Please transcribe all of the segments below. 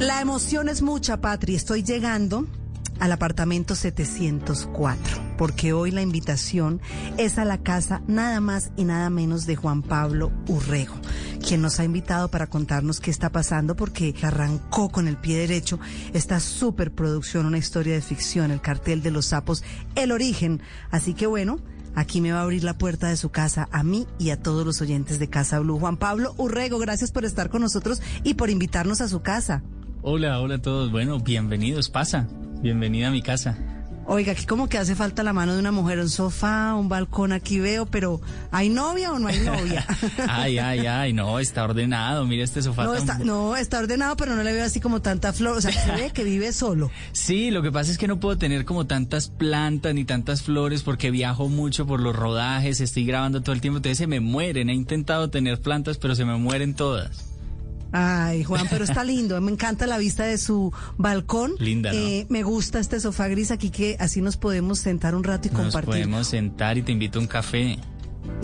La emoción es mucha, Patri. Estoy llegando al apartamento 704, porque hoy la invitación es a la casa nada más y nada menos de Juan Pablo Urrego, quien nos ha invitado para contarnos qué está pasando, porque arrancó con el pie derecho esta superproducción, una historia de ficción, El cartel de los sapos, El origen. Así que bueno, Aquí me va a abrir la puerta de su casa a mí y a todos los oyentes de Casa Blue. Juan Pablo Urrego, gracias por estar con nosotros y por invitarnos a su casa. Hola, hola a todos. Bueno, bienvenidos, pasa. Bienvenida a mi casa. Oiga, aquí como que hace falta la mano de una mujer, un sofá, un balcón, aquí veo, pero ¿hay novia o no hay novia? ay, ay, ay, no, está ordenado, mira este sofá. No, está, no, está ordenado, pero no le veo así como tanta flor, o sea, se ve que vive solo. Sí, lo que pasa es que no puedo tener como tantas plantas ni tantas flores porque viajo mucho por los rodajes, estoy grabando todo el tiempo, entonces se me mueren, he intentado tener plantas, pero se me mueren todas. Ay, Juan, pero está lindo. Me encanta la vista de su balcón. Linda, ¿no? Eh, me gusta este sofá gris aquí que así nos podemos sentar un rato y Nos compartir. podemos sentar y te invito a un café.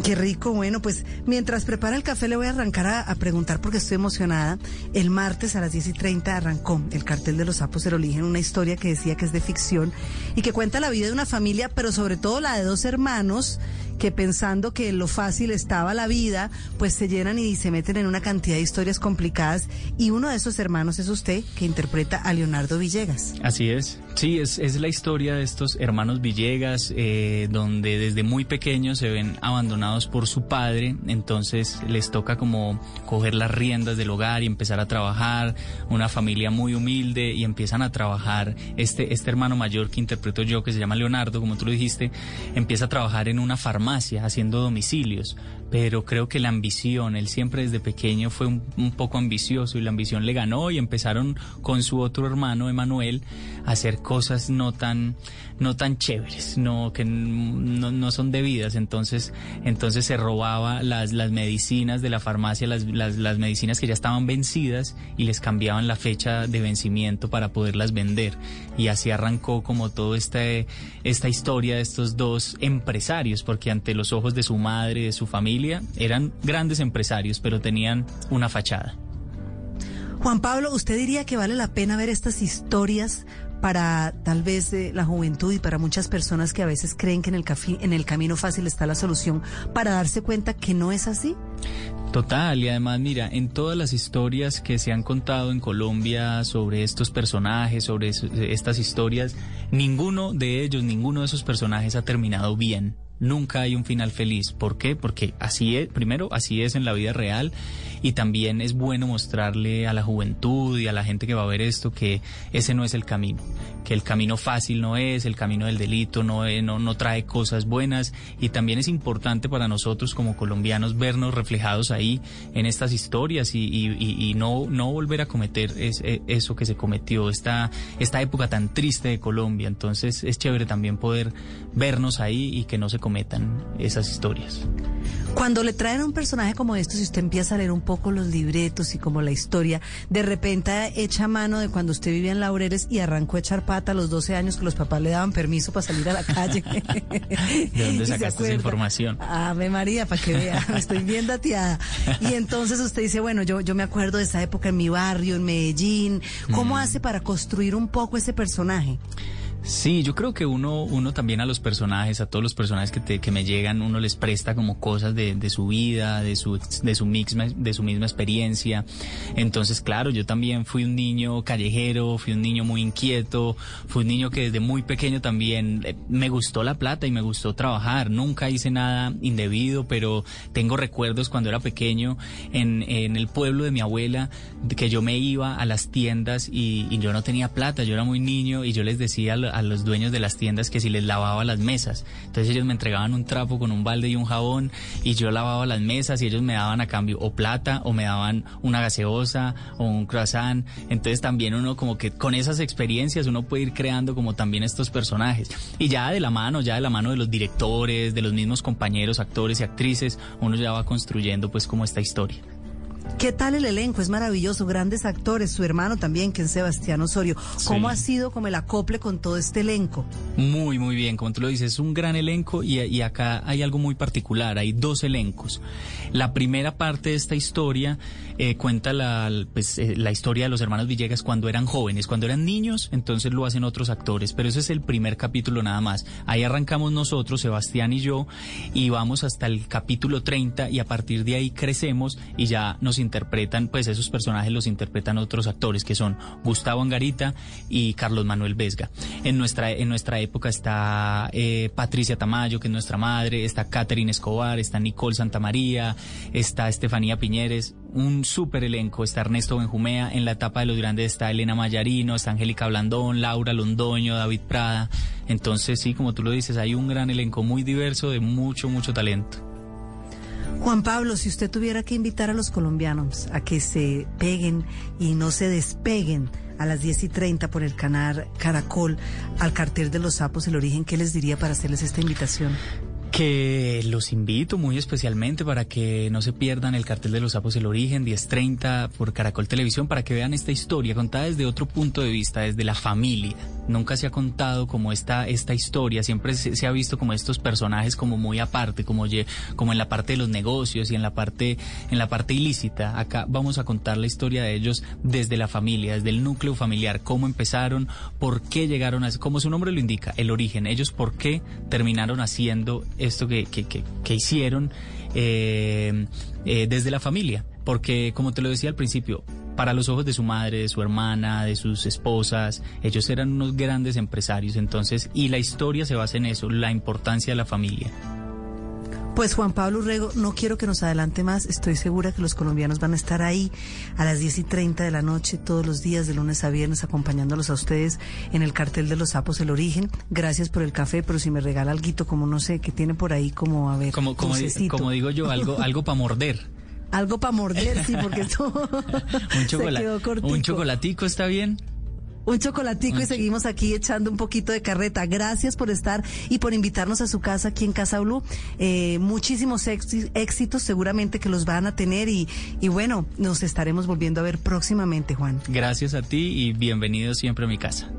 Qué rico. Bueno, pues mientras prepara el café le voy a arrancar a, a preguntar porque estoy emocionada. El martes a las 10 y 30 arrancó el cartel de los sapos del origen, una historia que decía que es de ficción y que cuenta la vida de una familia, pero sobre todo la de dos hermanos que pensando que lo fácil estaba la vida, pues se llenan y se meten en una cantidad de historias complicadas. Y uno de esos hermanos es usted, que interpreta a Leonardo Villegas. Así es. Sí, es, es la historia de estos hermanos Villegas, eh, donde desde muy pequeños se ven abandonados por su padre, entonces les toca como coger las riendas del hogar y empezar a trabajar, una familia muy humilde y empiezan a trabajar. Este, este hermano mayor que interpreto yo, que se llama Leonardo, como tú lo dijiste, empieza a trabajar en una farmacia haciendo domicilios, pero creo que la ambición, él siempre desde pequeño fue un, un, poco ambicioso y la ambición le ganó y empezaron con su otro hermano, Emanuel, a hacer cosas no tan, no tan chéveres, no, que no, no son debidas, entonces, entonces se robaba las, las medicinas de la farmacia, las, las, las medicinas que ya estaban vencidas y les cambiaban la fecha de vencimiento para poderlas vender y así arrancó como toda este, esta historia de estos dos empresarios, porque ante los ojos de su madre, de su familia, eran grandes empresarios, pero tenían una fachada. Juan Pablo, ¿usted diría que vale la pena ver estas historias para tal vez eh, la juventud y para muchas personas que a veces creen que en el, en el camino fácil está la solución, para darse cuenta que no es así? Total, y además mira, en todas las historias que se han contado en Colombia sobre estos personajes, sobre estas historias, ninguno de ellos, ninguno de esos personajes ha terminado bien. Nunca hay un final feliz. ¿Por qué? Porque así es, primero, así es en la vida real y también es bueno mostrarle a la juventud y a la gente que va a ver esto que ese no es el camino, que el camino fácil no es, el camino del delito no, es, no, no trae cosas buenas y también es importante para nosotros como colombianos vernos reflejados ahí en estas historias y, y, y no, no volver a cometer es, eso que se cometió, esta, esta época tan triste de Colombia. Entonces es chévere también poder vernos ahí y que no se cometan esas historias. Cuando le traen a un personaje como esto, si usted empieza a leer un poco los libretos y como la historia, de repente echa mano de cuando usted vivía en Laureles y arrancó a echar pata a los 12 años que los papás le daban permiso para salir a la calle. ¿De dónde sacaste esa información? Ave María, para que vea, estoy bien dateada. Y entonces usted dice, bueno, yo, yo me acuerdo de esa época en mi barrio, en Medellín. ¿Cómo mm. hace para construir un poco ese personaje? Sí, yo creo que uno, uno también a los personajes, a todos los personajes que, te, que me llegan, uno les presta como cosas de, de su vida, de su, de, su misma, de su misma experiencia. Entonces, claro, yo también fui un niño callejero, fui un niño muy inquieto, fui un niño que desde muy pequeño también eh, me gustó la plata y me gustó trabajar. Nunca hice nada indebido, pero tengo recuerdos cuando era pequeño en, en el pueblo de mi abuela, que yo me iba a las tiendas y, y yo no tenía plata, yo era muy niño y yo les decía a los dueños de las tiendas que si les lavaba las mesas. Entonces ellos me entregaban un trapo con un balde y un jabón y yo lavaba las mesas y ellos me daban a cambio o plata o me daban una gaseosa o un croissant. Entonces también uno como que con esas experiencias uno puede ir creando como también estos personajes. Y ya de la mano, ya de la mano de los directores, de los mismos compañeros, actores y actrices, uno ya va construyendo pues como esta historia. ¿Qué tal el elenco? Es maravilloso, grandes actores, su hermano también, que es Sebastián Osorio. ¿Cómo ha sido como el acople con todo este elenco? Muy, muy bien, como tú lo dices, es un gran elenco y, acá hay algo muy particular, hay dos elencos. La primera parte de esta historia eh, cuenta la, pues, eh, la historia de los hermanos Villegas cuando eran jóvenes, cuando eran niños, entonces lo hacen otros actores, pero ese es el primer capítulo nada más. Ahí arrancamos nosotros, Sebastián y yo, y vamos hasta el capítulo 30 y a partir de ahí crecemos y ya nos interpretan, pues esos personajes los interpretan otros actores que son Gustavo Angarita y Carlos Manuel Vesga. En nuestra, en nuestra época está eh, Patricia Tamayo, que es nuestra madre, está Catherine Escobar, está Nicole Santamaría, está Estefanía Piñeres, un súper elenco, está Ernesto Benjumea, en la etapa de los grandes está Elena Mayarino, está Angélica Blandón, Laura Londoño, David Prada. Entonces sí, como tú lo dices, hay un gran elenco muy diverso de mucho, mucho talento. Juan Pablo, si usted tuviera que invitar a los colombianos a que se peguen y no se despeguen a las 10 y 30 por el canal Caracol al cartel de los sapos, el origen, ¿qué les diría para hacerles esta invitación? Que los invito muy especialmente para que no se pierdan el cartel de los sapos El Origen, 10.30 por Caracol Televisión, para que vean esta historia contada desde otro punto de vista, desde la familia. Nunca se ha contado como esta, esta historia, siempre se, ha visto como estos personajes como muy aparte, como, como en la parte de los negocios y en la parte, en la parte ilícita. Acá vamos a contar la historia de ellos desde la familia, desde el núcleo familiar, cómo empezaron, por qué llegaron a, como su nombre lo indica, el origen, ellos por qué terminaron haciendo esto que, que, que, hicieron eh, eh, desde la familia. Porque, como te lo decía al principio, para los ojos de su madre, de su hermana, de sus esposas, ellos eran unos grandes empresarios. Entonces, y la historia se basa en eso, la importancia de la familia. Pues Juan Pablo Urrego, no quiero que nos adelante más. Estoy segura que los colombianos van a estar ahí a las 10 y 30 de la noche todos los días, de lunes a viernes, acompañándolos a ustedes en el cartel de los sapos El Origen. Gracias por el café, pero si me regala algo, como no sé, que tiene por ahí, como a ver. Como, como, como digo yo, algo, algo para morder. Algo para morder, sí, porque esto un, chocolate, un chocolatico está bien un chocolatico y seguimos aquí echando un poquito de carreta. Gracias por estar y por invitarnos a su casa aquí en Casa Blue. Eh, muchísimos éxitos, seguramente que los van a tener y, y bueno, nos estaremos volviendo a ver próximamente, Juan. Gracias a ti y bienvenido siempre a mi casa.